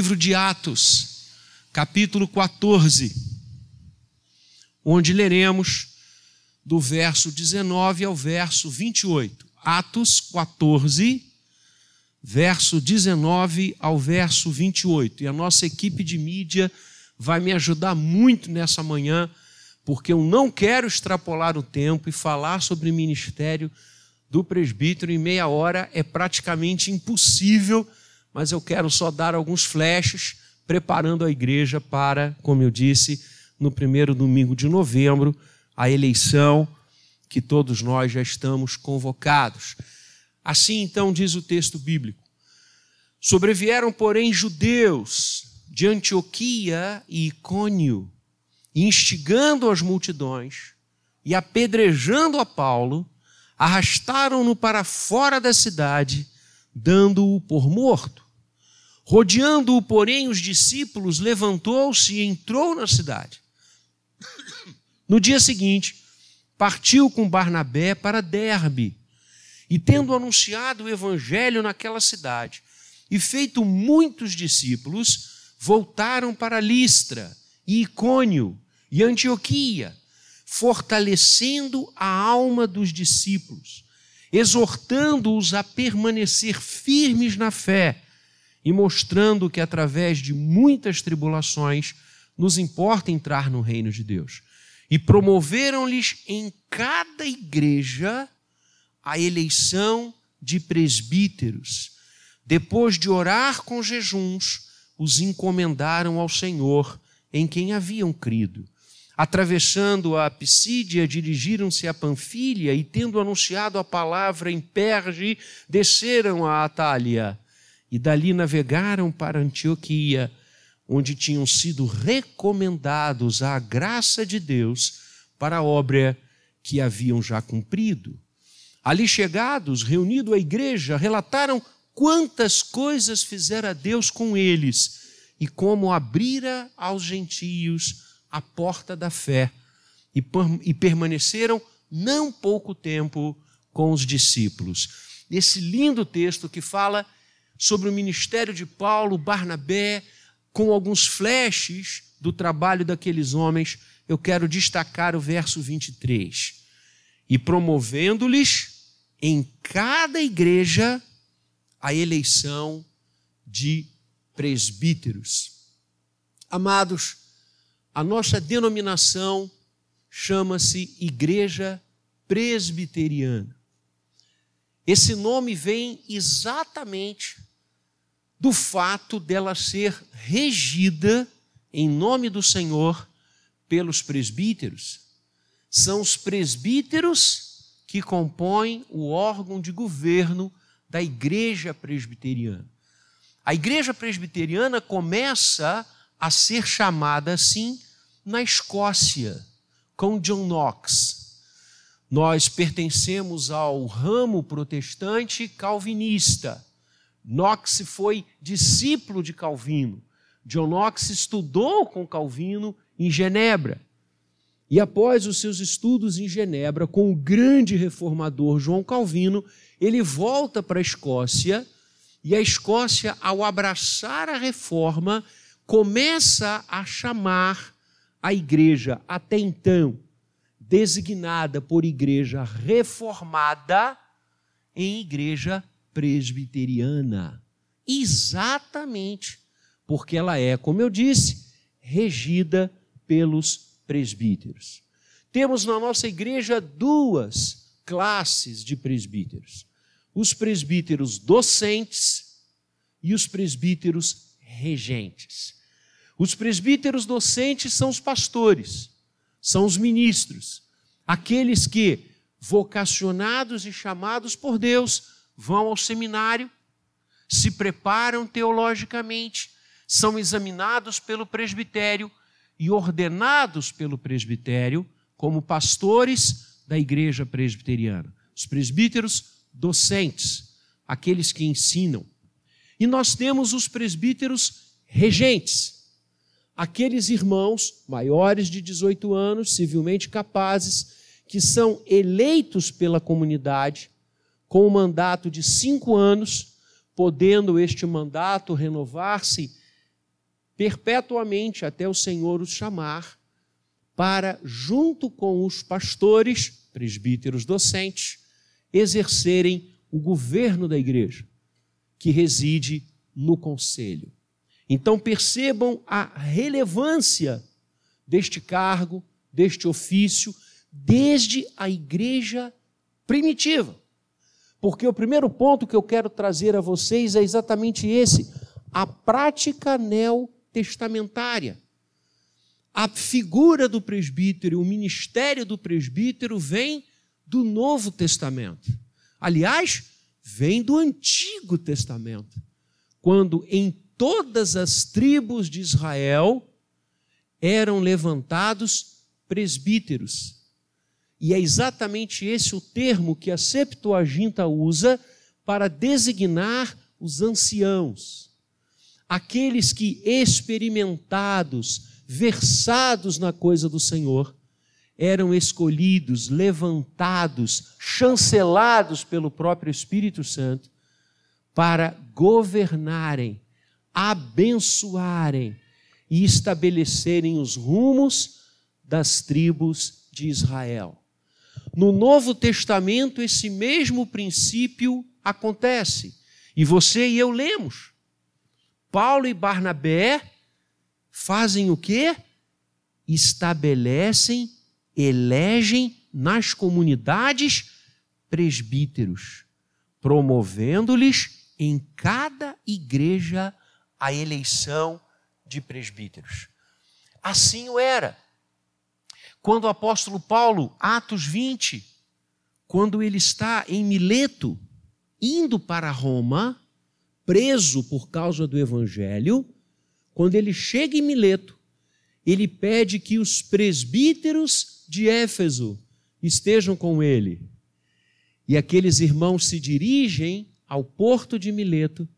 livro de Atos, capítulo 14, onde leremos do verso 19 ao verso 28. Atos 14, verso 19 ao verso 28. E a nossa equipe de mídia vai me ajudar muito nessa manhã, porque eu não quero extrapolar o tempo e falar sobre o ministério do presbítero em meia hora é praticamente impossível mas eu quero só dar alguns flashes, preparando a igreja para, como eu disse, no primeiro domingo de novembro, a eleição que todos nós já estamos convocados. Assim então diz o texto bíblico: Sobrevieram, porém, judeus de Antioquia e Icônio, instigando as multidões e apedrejando a Paulo, arrastaram-no para fora da cidade dando-o por morto. Rodeando-o, porém, os discípulos, levantou-se e entrou na cidade. No dia seguinte, partiu com Barnabé para Derbe, e tendo anunciado o evangelho naquela cidade, e feito muitos discípulos, voltaram para Listra, e Icônio, e Antioquia, fortalecendo a alma dos discípulos exortando-os a permanecer firmes na fé e mostrando que através de muitas tribulações nos importa entrar no reino de Deus. E promoveram-lhes em cada igreja a eleição de presbíteros. Depois de orar com jejuns, os encomendaram ao Senhor, em quem haviam crido Atravessando a Pisídia, dirigiram-se a Panfilha e, tendo anunciado a palavra em Perge, desceram a Atália e dali navegaram para Antioquia, onde tinham sido recomendados à graça de Deus para a obra que haviam já cumprido. Ali chegados, reunido a igreja, relataram quantas coisas fizera Deus com eles e como abrira aos gentios a porta da fé e, e permaneceram não pouco tempo com os discípulos. Esse lindo texto que fala sobre o ministério de Paulo, Barnabé, com alguns flashes do trabalho daqueles homens, eu quero destacar o verso 23. E promovendo-lhes em cada igreja a eleição de presbíteros. Amados, a nossa denominação chama-se Igreja Presbiteriana. Esse nome vem exatamente do fato dela ser regida em nome do Senhor pelos presbíteros. São os presbíteros que compõem o órgão de governo da Igreja Presbiteriana. A Igreja Presbiteriana começa a ser chamada assim na Escócia, com John Knox. Nós pertencemos ao ramo protestante calvinista. Knox foi discípulo de Calvino. John Knox estudou com Calvino em Genebra. E após os seus estudos em Genebra, com o grande reformador João Calvino, ele volta para a Escócia, e a Escócia, ao abraçar a reforma, começa a chamar a igreja, até então designada por igreja reformada, em igreja presbiteriana. Exatamente porque ela é, como eu disse, regida pelos presbíteros. Temos na nossa igreja duas classes de presbíteros: os presbíteros docentes e os presbíteros regentes. Os presbíteros docentes são os pastores, são os ministros, aqueles que, vocacionados e chamados por Deus, vão ao seminário, se preparam teologicamente, são examinados pelo presbitério e ordenados pelo presbitério como pastores da igreja presbiteriana. Os presbíteros docentes, aqueles que ensinam. E nós temos os presbíteros regentes aqueles irmãos maiores de 18 anos, civilmente capazes, que são eleitos pela comunidade com um mandato de cinco anos, podendo este mandato renovar-se perpetuamente até o Senhor os chamar para, junto com os pastores, presbíteros docentes, exercerem o governo da igreja, que reside no conselho. Então percebam a relevância deste cargo, deste ofício, desde a igreja primitiva. Porque o primeiro ponto que eu quero trazer a vocês é exatamente esse: a prática neotestamentária. A figura do presbítero, o ministério do presbítero vem do Novo Testamento. Aliás, vem do Antigo Testamento, quando em todas as tribos de Israel eram levantados presbíteros. E é exatamente esse o termo que a Septuaginta usa para designar os anciãos, aqueles que experimentados, versados na coisa do Senhor, eram escolhidos, levantados, chancelados pelo próprio Espírito Santo para governarem, abençoarem e estabelecerem os rumos das tribos de Israel. No Novo Testamento, esse mesmo princípio acontece. E você e eu lemos. Paulo e Barnabé fazem o quê? Estabelecem, elegem nas comunidades presbíteros, promovendo-lhes em cada igreja a eleição de presbíteros. Assim o era. Quando o apóstolo Paulo, Atos 20, quando ele está em Mileto, indo para Roma, preso por causa do evangelho, quando ele chega em Mileto, ele pede que os presbíteros de Éfeso estejam com ele. E aqueles irmãos se dirigem ao porto de Mileto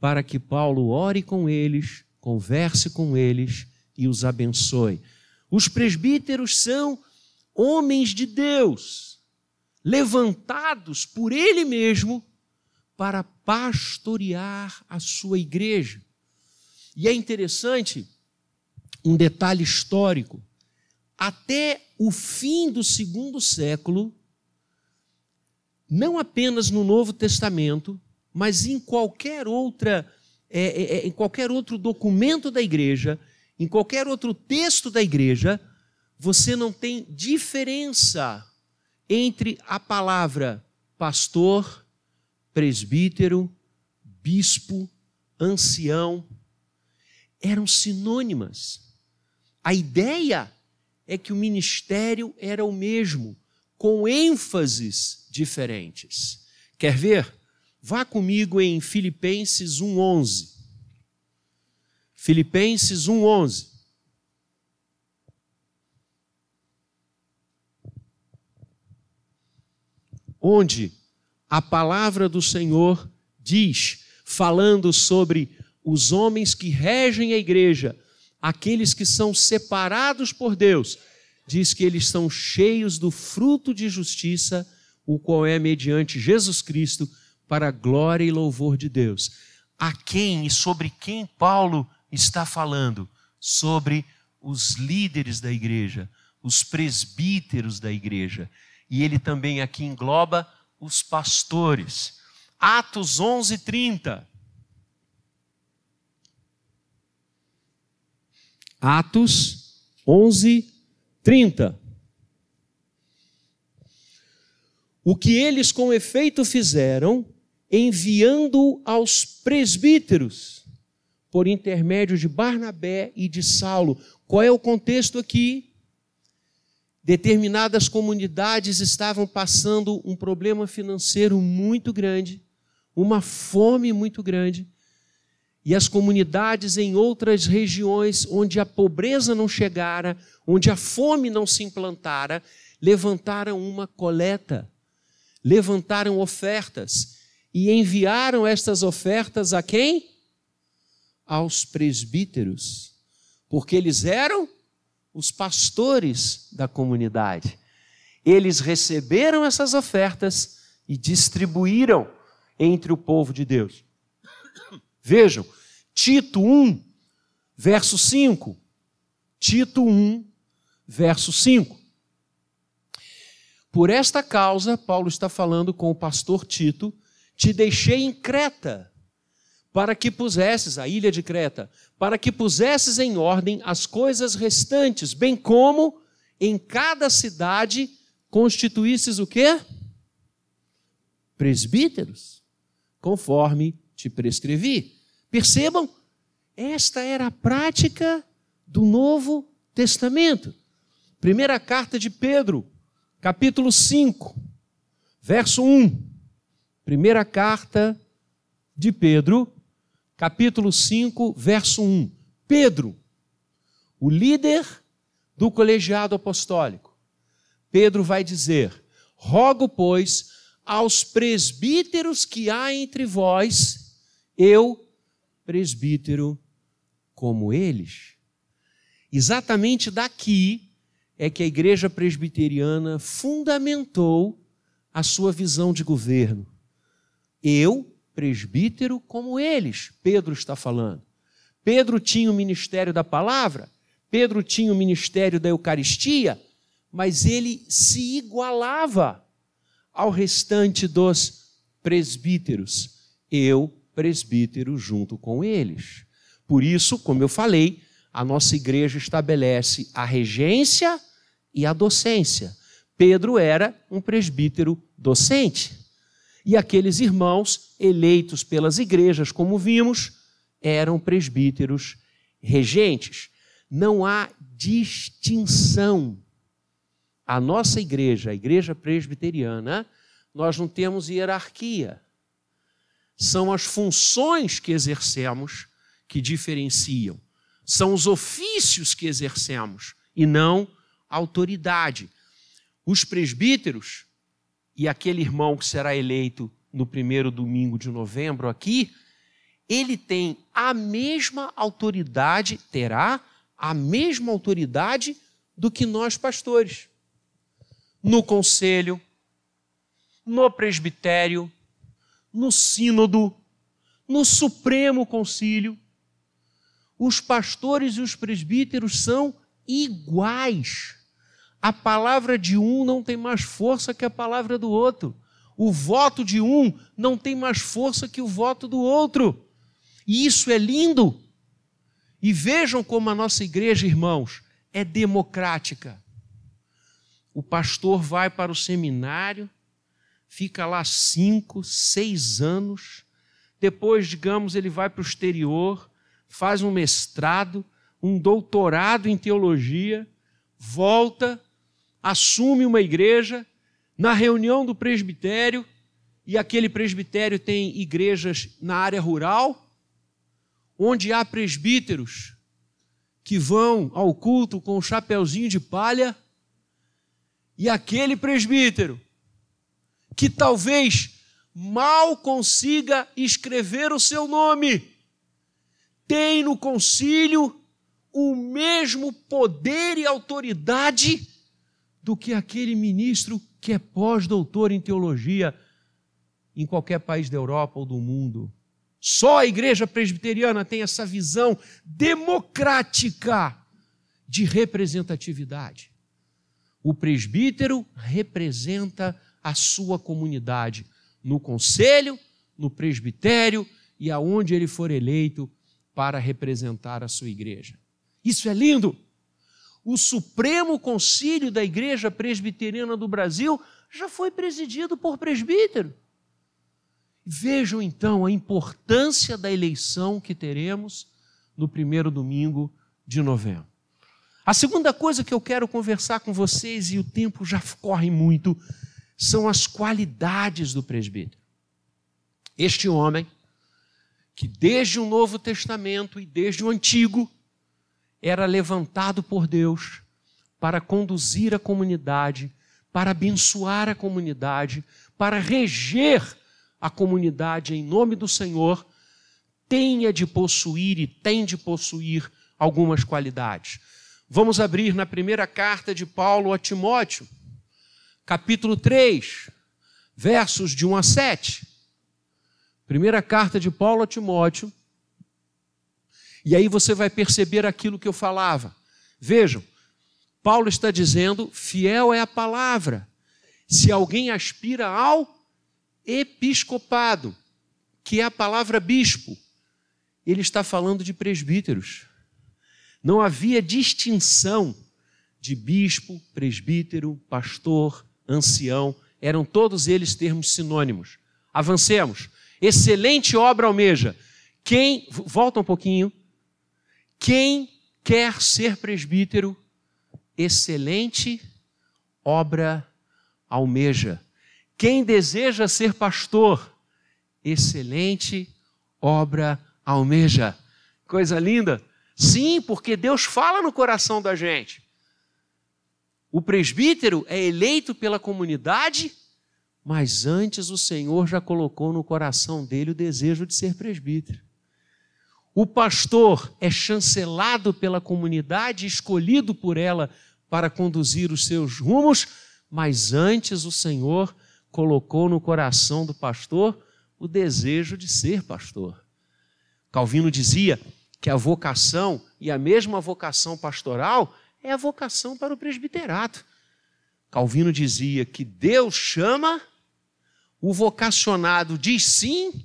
para que Paulo ore com eles, converse com eles e os abençoe. Os presbíteros são homens de Deus, levantados por Ele mesmo para pastorear a sua igreja. E é interessante um detalhe histórico. Até o fim do segundo século, não apenas no Novo Testamento, mas em qualquer outra, é, é, é em qualquer outro documento da igreja, em qualquer outro texto da igreja, você não tem diferença entre a palavra pastor, presbítero, bispo, ancião. Eram sinônimas. A ideia é que o ministério era o mesmo, com ênfases diferentes. Quer ver? Vá comigo em Filipenses 1:11. Filipenses 1:11. Onde a palavra do Senhor diz, falando sobre os homens que regem a igreja, aqueles que são separados por Deus, diz que eles são cheios do fruto de justiça, o qual é mediante Jesus Cristo, para a glória e louvor de Deus. A quem e sobre quem Paulo está falando sobre os líderes da igreja, os presbíteros da igreja. E ele também aqui engloba os pastores. Atos 11, 30. Atos 11, 30. O que eles com efeito fizeram, enviando aos presbíteros, por intermédio de Barnabé e de Saulo. Qual é o contexto aqui? Determinadas comunidades estavam passando um problema financeiro muito grande, uma fome muito grande, e as comunidades em outras regiões onde a pobreza não chegara, onde a fome não se implantara, levantaram uma coleta, levantaram ofertas e enviaram estas ofertas a quem? Aos presbíteros, porque eles eram os pastores da comunidade. Eles receberam essas ofertas e distribuíram entre o povo de Deus. Vejam, Tito 1 verso 5. Tito 1, verso 5. Por esta causa, Paulo está falando com o pastor Tito, te deixei em Creta, para que pusesses, a ilha de Creta, para que pusesses em ordem as coisas restantes, bem como em cada cidade constituísses o quê? Presbíteros, conforme te prescrevi. Percebam, esta era a prática do Novo Testamento. Primeira carta de Pedro, capítulo 5, verso 1. Primeira carta de Pedro, capítulo 5, verso 1. Pedro, o líder do colegiado apostólico. Pedro vai dizer: Rogo, pois, aos presbíteros que há entre vós, eu, presbítero, como eles. Exatamente daqui é que a igreja presbiteriana fundamentou a sua visão de governo. Eu, presbítero, como eles, Pedro está falando. Pedro tinha o ministério da palavra, Pedro tinha o ministério da Eucaristia, mas ele se igualava ao restante dos presbíteros. Eu, presbítero, junto com eles. Por isso, como eu falei, a nossa igreja estabelece a regência e a docência. Pedro era um presbítero docente. E aqueles irmãos, eleitos pelas igrejas, como vimos, eram presbíteros regentes. Não há distinção. A nossa igreja, a igreja presbiteriana, nós não temos hierarquia. São as funções que exercemos que diferenciam. São os ofícios que exercemos e não autoridade. Os presbíteros e aquele irmão que será eleito no primeiro domingo de novembro aqui, ele tem a mesma autoridade, terá a mesma autoridade do que nós pastores. No conselho, no presbitério, no sínodo, no supremo concílio, os pastores e os presbíteros são iguais. A palavra de um não tem mais força que a palavra do outro. O voto de um não tem mais força que o voto do outro. E isso é lindo. E vejam como a nossa igreja, irmãos, é democrática. O pastor vai para o seminário, fica lá cinco, seis anos. Depois, digamos, ele vai para o exterior, faz um mestrado, um doutorado em teologia, volta assume uma igreja na reunião do presbitério, e aquele presbitério tem igrejas na área rural, onde há presbíteros que vão ao culto com o um chapeuzinho de palha, e aquele presbítero que talvez mal consiga escrever o seu nome, tem no concílio o mesmo poder e autoridade do que aquele ministro que é pós-doutor em teologia em qualquer país da Europa ou do mundo. Só a igreja presbiteriana tem essa visão democrática de representatividade. O presbítero representa a sua comunidade no conselho, no presbitério e aonde ele for eleito para representar a sua igreja. Isso é lindo o Supremo Concílio da Igreja Presbiteriana do Brasil já foi presidido por presbítero. Vejam então a importância da eleição que teremos no primeiro domingo de novembro. A segunda coisa que eu quero conversar com vocês, e o tempo já corre muito, são as qualidades do presbítero. Este homem, que desde o Novo Testamento e desde o Antigo, era levantado por Deus para conduzir a comunidade, para abençoar a comunidade, para reger a comunidade em nome do Senhor, tenha de possuir e tem de possuir algumas qualidades. Vamos abrir na primeira carta de Paulo a Timóteo, capítulo 3, versos de 1 a 7. Primeira carta de Paulo a Timóteo, E aí você vai perceber aquilo que eu falava. Vejam, Paulo está dizendo: fiel é a palavra. Se alguém aspira ao episcopado, que é a palavra bispo, ele está falando de presbíteros. Não havia distinção de bispo, presbítero, pastor, ancião, eram todos eles termos sinônimos. Avancemos. Excelente obra almeja. Quem, volta um pouquinho. Quem quer ser presbítero, excelente obra almeja. Quem deseja ser pastor, excelente obra almeja. Coisa linda. Sim, porque Deus fala no coração da gente. O presbítero é eleito pela comunidade, mas antes o Senhor já colocou no coração dele o desejo de ser presbítero. O pastor é chancelado pela comunidade, escolhido por ela para conduzir os seus rumos, mas antes o Senhor colocou no coração do pastor o desejo de ser pastor. Calvino dizia que a vocação e a mesma vocação pastoral é a vocação para o presbiterato. Calvino dizia que Deus chama, o vocacionado diz sim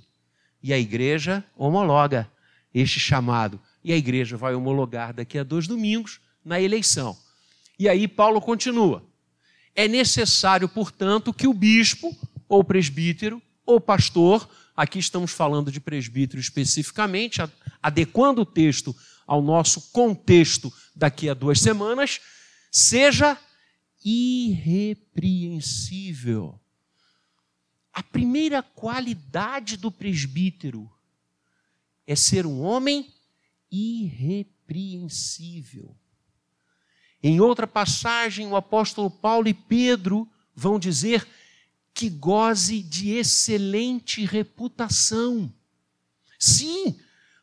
e a igreja homologa este chamado. E a igreja vai homologar daqui a dois domingos na eleição. E aí Paulo continua. É necessário, portanto, que o bispo, ou presbítero, ou pastor, aqui estamos falando de presbítero especificamente, adequando o texto ao nosso contexto daqui a duas semanas, seja irrepreensível. A primeira qualidade do presbítero é ser um homem irrepreensível. Em outra passagem, o apóstolo Paulo e Pedro vão dizer que goze de excelente reputação. Sim,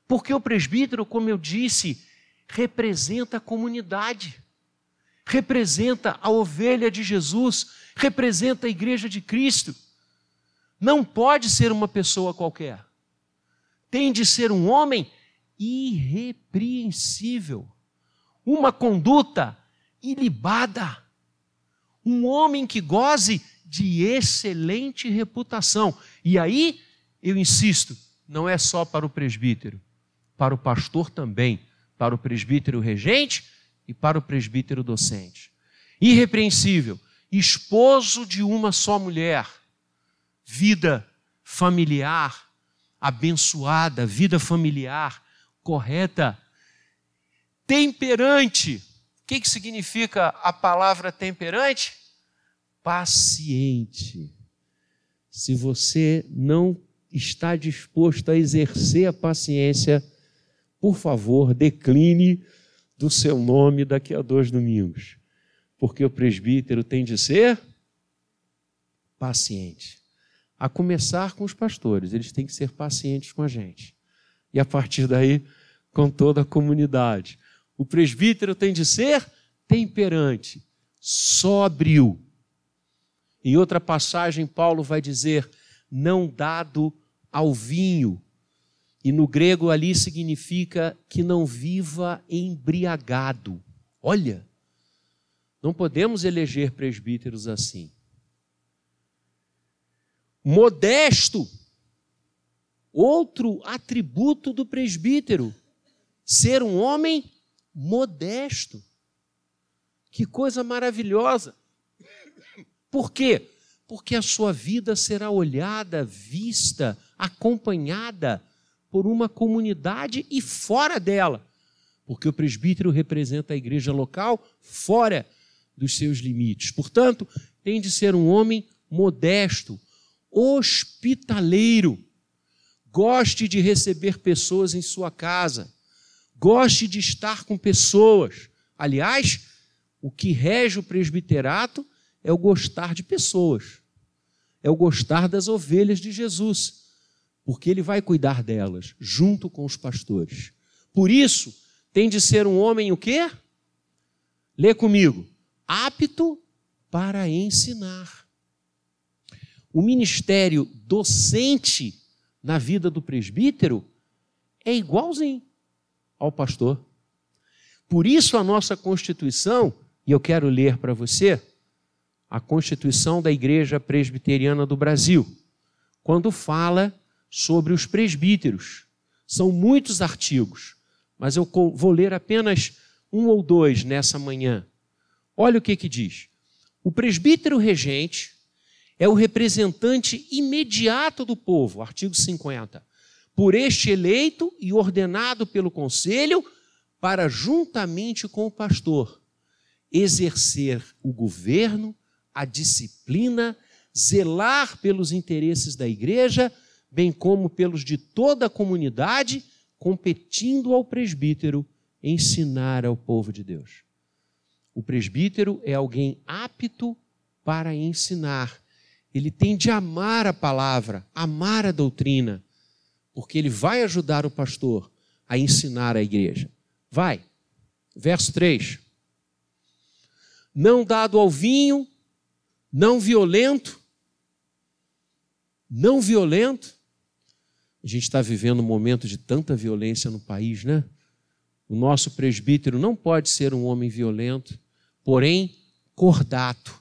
porque o presbítero, como eu disse, representa a comunidade, representa a ovelha de Jesus, representa a igreja de Cristo. Não pode ser uma pessoa qualquer. Tem de ser um homem irrepreensível, uma conduta ilibada, um homem que goze de excelente reputação. E aí, eu insisto, não é só para o presbítero, para o pastor também, para o presbítero regente e para o presbítero docente. Irrepreensível, esposo de uma só mulher, vida familiar abençoada, vida familiar correta, temperante que, que significa a palavra temperante? Paciente. Se você não está disposto a exercer a paciência, por favor, decline do seu nome daqui a dois domingos. Porque o presbítero tem de ser paciente. A começar com os pastores, eles têm que ser pacientes com a gente. E a partir daí, com toda a comunidade. O presbítero tem de ser temperante, sóbrio. Em outra passagem, Paulo vai dizer: não dado ao vinho. E no grego ali significa que não viva embriagado. Olha, não podemos eleger presbíteros assim. Modesto, outro atributo do presbítero, ser um homem modesto. Que coisa maravilhosa. Por quê? Porque a sua vida será olhada, vista, acompanhada por uma comunidade e fora dela. Porque o presbítero representa a igreja local fora dos seus limites. Portanto, tem de ser um homem modesto, hospitaleiro, goste de receber pessoas em sua casa goste de estar com pessoas. Aliás, o que rege o presbiterato é o gostar de pessoas, é o gostar das ovelhas de Jesus, porque ele vai cuidar delas junto com os pastores. Por isso, tem de ser um homem o quê? Lê comigo. Apto para ensinar. O ministério docente na vida do presbítero é igualzinho ao pastor. Por isso a nossa Constituição, e eu quero ler para você, a Constituição da Igreja Presbiteriana do Brasil, quando fala sobre os presbíteros. São muitos artigos, mas eu vou ler apenas um ou dois nessa manhã. Olha o que, que diz. O presbítero regente é o representante imediato do povo, artigo 50, por este eleito e ordenado pelo conselho para, juntamente com o pastor, exercer o governo, a disciplina, zelar pelos interesses da igreja, bem como pelos de toda a comunidade, competindo ao presbítero ensinar ao povo de Deus. O presbítero é alguém apto para ensinar. Ele tem de amar a palavra, amar a doutrina, porque ele vai ajudar o pastor a ensinar a igreja. Vai. Verso 3. Não dado ao vinho, não violento, não violento. A gente está vivendo um momento de tanta violência no país, né? O nosso presbítero não pode ser um homem violento, porém cordato.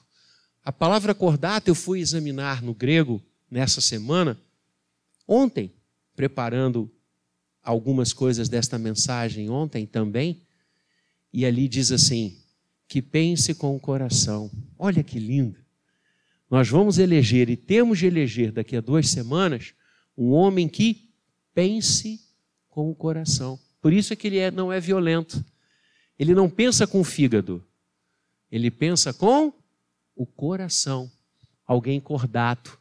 A palavra cordato eu fui examinar no grego nessa semana, ontem, preparando algumas coisas desta mensagem ontem também, e ali diz assim: que pense com o coração. Olha que lindo. Nós vamos eleger e temos de eleger daqui a duas semanas um homem que pense com o coração. Por isso é que ele é, não é violento. Ele não pensa com o fígado. Ele pensa com o coração. Alguém cordato.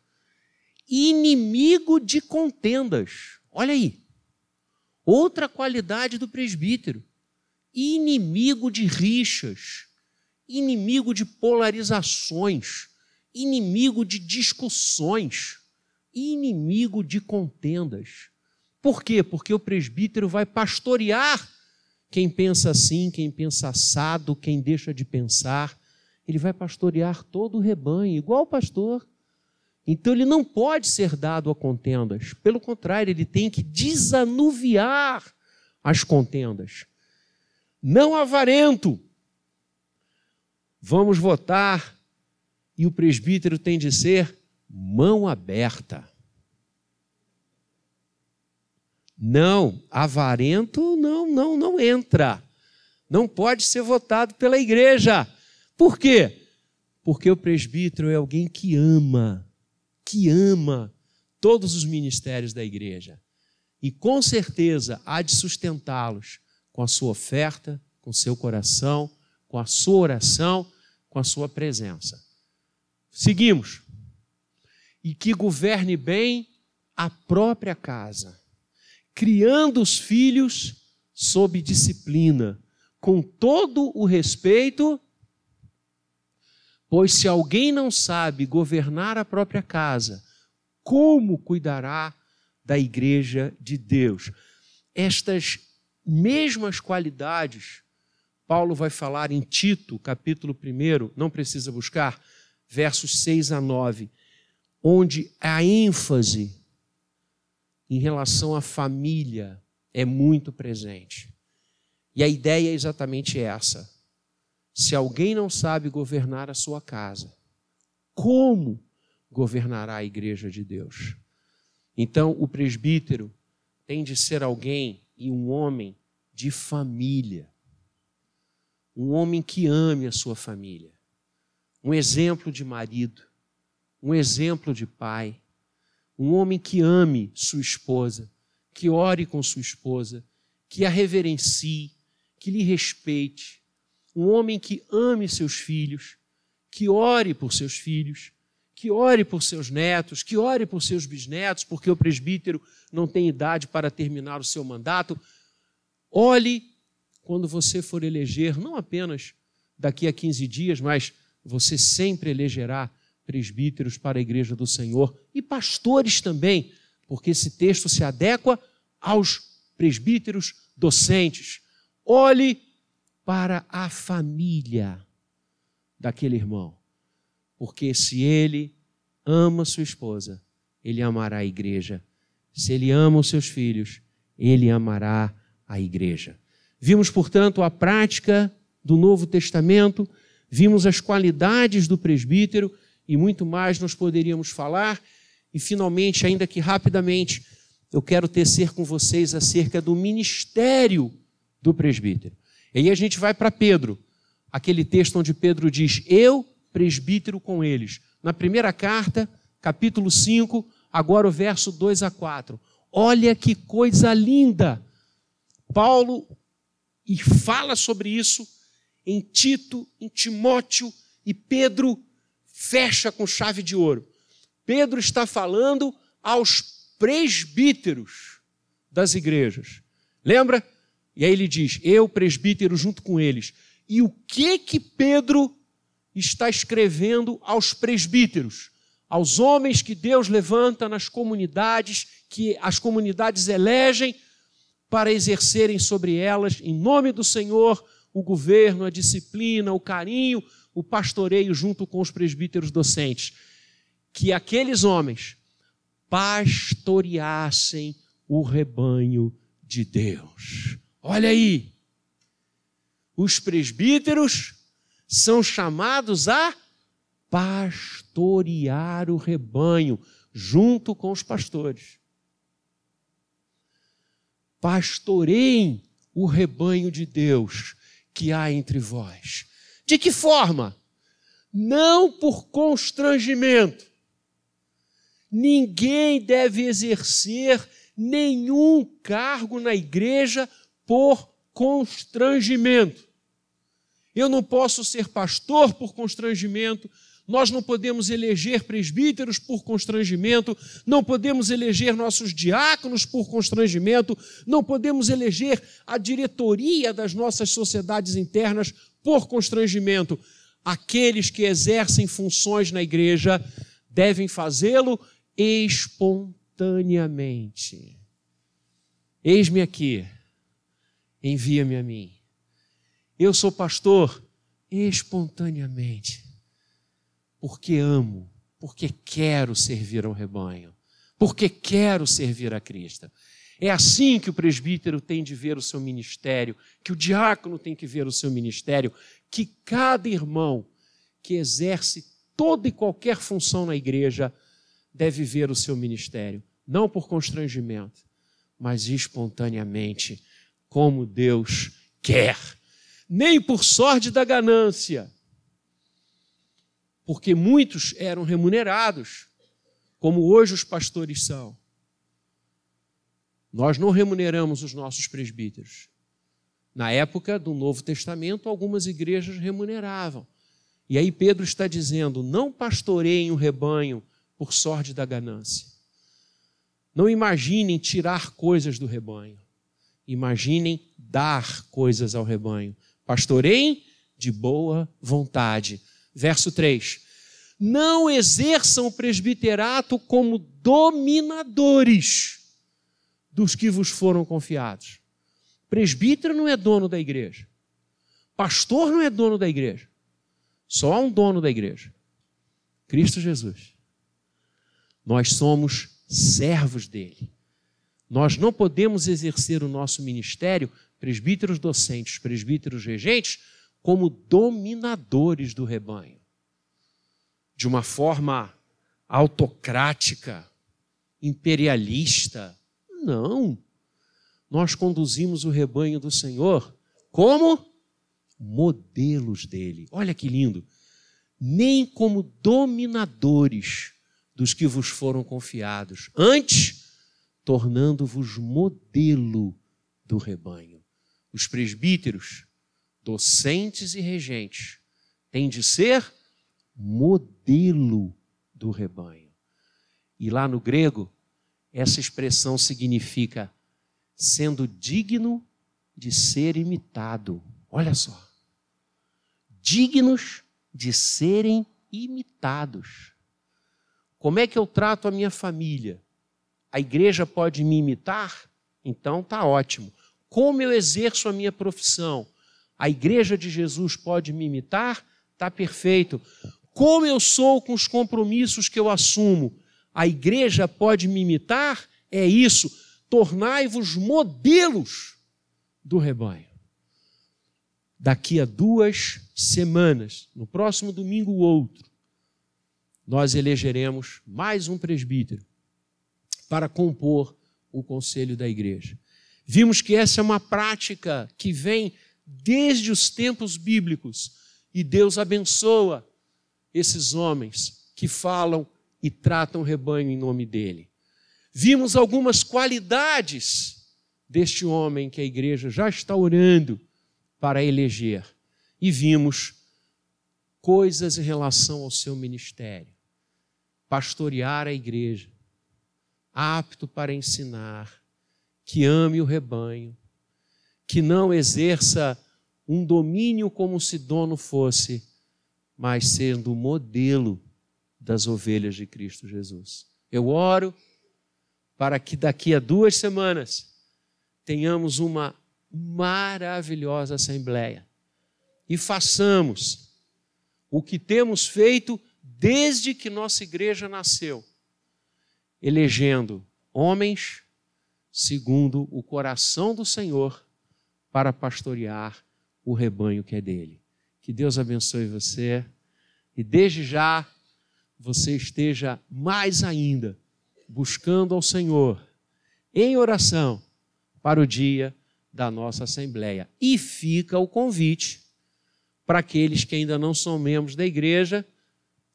Inimigo de contendas. Olha aí. Outra qualidade do presbítero. Inimigo de rixas. Inimigo de polarizações. Inimigo de discussões. Inimigo de contendas. Por quê? Porque o presbítero vai pastorear quem pensa assim, quem pensa assado, quem deixa de pensar. Ele vai pastorear todo o rebanho, igual o pastor. Então ele não pode ser dado a contendas. Pelo contrário, ele tem que desanuviar as contendas. Não avarento. Vamos votar e o presbítero tem de ser mão aberta. Não, avarento não, não, não entra. Não pode ser votado pela igreja. Por quê? Porque o presbítero é alguém que ama, que ama todos os ministérios da igreja. E com certeza há de sustentá-los com a sua oferta, com seu coração, com a sua oração, com a sua presença. Seguimos. E que governe bem a própria casa criando os filhos sob disciplina, com todo o respeito, pois se alguém não sabe governar a própria casa, como cuidará da igreja de Deus? Estas mesmas qualidades, Paulo vai falar em Tito, capítulo 1, não precisa buscar, versos 6 a 9, onde a ênfase em relação à família é muito presente. E a ideia é exatamente essa. Se alguém não sabe governar a sua casa, como governará a igreja de Deus? Então, o presbítero tem de ser alguém e um homem de família. Um homem que ame a sua família. Um exemplo de marido. Um exemplo de pai um homem que ame sua esposa, que ore com sua esposa, que a reverencie, que lhe respeite. Um homem que ame seus filhos, que ore por seus filhos, que ore por seus netos, que ore por seus bisnetos, porque o presbítero não tem idade para terminar o seu mandato. Olhe quando você for eleger, não apenas daqui a 15 dias, mas você sempre elegerá presbíteros para a igreja do Senhor e pastores também, porque esse texto se adequa aos presbíteros docentes. Olhe para a família daquele irmão, porque se ele ama sua esposa, ele amará a igreja. Se ele ama os seus filhos, ele amará a igreja. Vimos, portanto, a prática do Novo Testamento, vimos as qualidades do presbítero e muito mais nós poderíamos falar. E, finalmente, ainda que rapidamente, eu quero tecer com vocês acerca do ministério do presbítero. E aí a gente vai para Pedro, aquele texto onde Pedro diz: Eu, presbítero com eles. Na primeira carta, capítulo 5, agora o verso 2 a 4. Olha que coisa linda! Paulo e fala sobre isso em Tito, em Timóteo, e Pedro fecha com chave de ouro. Pedro está falando aos presbíteros das igrejas. Lembra? E aí ele diz: Eu, presbítero, junto com eles. E o que que Pedro está escrevendo aos presbíteros? Aos homens que Deus levanta nas comunidades, que as comunidades elegem para exercerem sobre elas, em nome do Senhor, o governo, a disciplina, o carinho, o pastoreio junto com os presbíteros docentes. Que aqueles homens pastoreassem o rebanho de Deus. Olha aí, os presbíteros são chamados a pastorear o rebanho junto com os pastores pastoreiem o rebanho de Deus que há entre vós. De que forma? Não por constrangimento. Ninguém deve exercer nenhum cargo na igreja por constrangimento. Eu não posso ser pastor por constrangimento, nós não podemos eleger presbíteros por constrangimento, não podemos eleger nossos diáconos por constrangimento, não podemos eleger a diretoria das nossas sociedades internas por constrangimento. Aqueles que exercem funções na igreja devem fazê-lo espontaneamente. Eis-me aqui, envia-me a mim. Eu sou pastor espontaneamente porque amo, porque quero servir ao rebanho, porque quero servir a Cristo. É assim que o presbítero tem de ver o seu ministério, que o diácono tem que ver o seu ministério, que cada irmão que exerce toda e qualquer função na igreja deve ver o seu ministério, não por constrangimento, mas espontaneamente, como Deus quer, nem por sorte da ganância porque muitos eram remunerados, como hoje os pastores são. Nós não remuneramos os nossos presbíteros. Na época do Novo Testamento, algumas igrejas remuneravam. E aí Pedro está dizendo: não pastoreiem o rebanho por sorte da ganância. Não imaginem tirar coisas do rebanho. Imaginem dar coisas ao rebanho. Pastoreiem de boa vontade Verso 3: Não exerçam o presbiterato como dominadores dos que vos foram confiados. Presbítero não é dono da igreja. Pastor não é dono da igreja. Só há um dono da igreja: Cristo Jesus. Nós somos servos dele. Nós não podemos exercer o nosso ministério, presbíteros docentes, presbíteros regentes, como dominadores do rebanho, de uma forma autocrática, imperialista. Não. Nós conduzimos o rebanho do Senhor como modelos dele. Olha que lindo. Nem como dominadores dos que vos foram confiados, antes tornando-vos modelo do rebanho. Os presbíteros docentes e regentes, têm de ser modelo do rebanho. E lá no grego, essa expressão significa sendo digno de ser imitado. Olha só. Dignos de serem imitados. Como é que eu trato a minha família? A igreja pode me imitar? Então tá ótimo. Como eu exerço a minha profissão? a igreja de Jesus pode me imitar, está perfeito. Como eu sou com os compromissos que eu assumo, a igreja pode me imitar, é isso. Tornai-vos modelos do rebanho. daqui a duas semanas, no próximo domingo ou outro, nós elegeremos mais um presbítero para compor o conselho da igreja. Vimos que essa é uma prática que vem desde os tempos bíblicos e Deus abençoa esses homens que falam e tratam o rebanho em nome dele. Vimos algumas qualidades deste homem que a igreja já está orando para eleger e vimos coisas em relação ao seu ministério. Pastorear a igreja, apto para ensinar, que ame o rebanho, que não exerça um domínio como se dono fosse, mas sendo o modelo das ovelhas de Cristo Jesus. Eu oro para que daqui a duas semanas tenhamos uma maravilhosa assembleia e façamos o que temos feito desde que nossa igreja nasceu, elegendo homens segundo o coração do Senhor para pastorear o rebanho que é dele. Que Deus abençoe você e desde já você esteja mais ainda buscando ao Senhor em oração para o dia da nossa Assembleia. E fica o convite para aqueles que ainda não são membros da igreja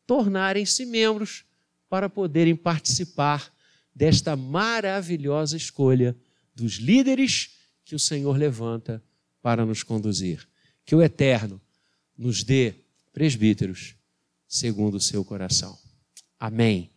tornarem-se membros para poderem participar desta maravilhosa escolha dos líderes que o Senhor levanta para nos conduzir. Que o Eterno nos dê presbíteros segundo o seu coração. Amém.